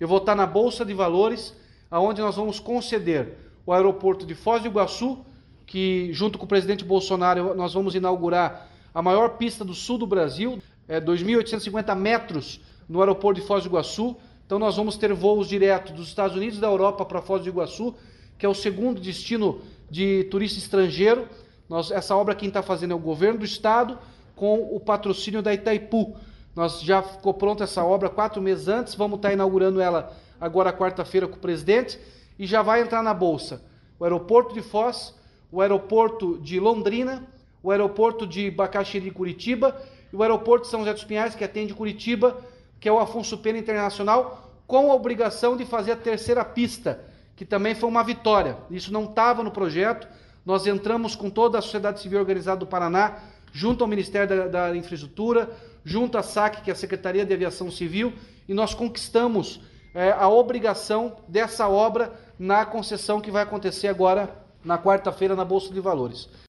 eu vou estar na Bolsa de Valores, aonde nós vamos conceder o aeroporto de Foz do Iguaçu, que junto com o presidente Bolsonaro nós vamos inaugurar a maior pista do sul do Brasil, é 2.850 metros no aeroporto de Foz do Iguaçu. Então nós vamos ter voos diretos dos Estados Unidos da Europa para Foz do Iguaçu, que é o segundo destino de turista estrangeiro. Nós, essa obra quem está fazendo é o governo do estado com o patrocínio da Itaipu. Nós já ficou pronta essa obra quatro meses antes, vamos estar tá inaugurando ela agora quarta-feira com o presidente e já vai entrar na bolsa o aeroporto de Foz, o aeroporto de Londrina, o aeroporto de Bacaxiri Curitiba e o aeroporto de São José dos Pinhais, que atende Curitiba, que é o Afonso Pena Internacional, com a obrigação de fazer a terceira pista, que também foi uma vitória. Isso não estava no projeto. Nós entramos com toda a sociedade civil organizada do Paraná, junto ao Ministério da, da Infraestrutura, junto à SAC, que é a Secretaria de Aviação Civil, e nós conquistamos é, a obrigação dessa obra na concessão que vai acontecer agora na quarta-feira na Bolsa de Valores.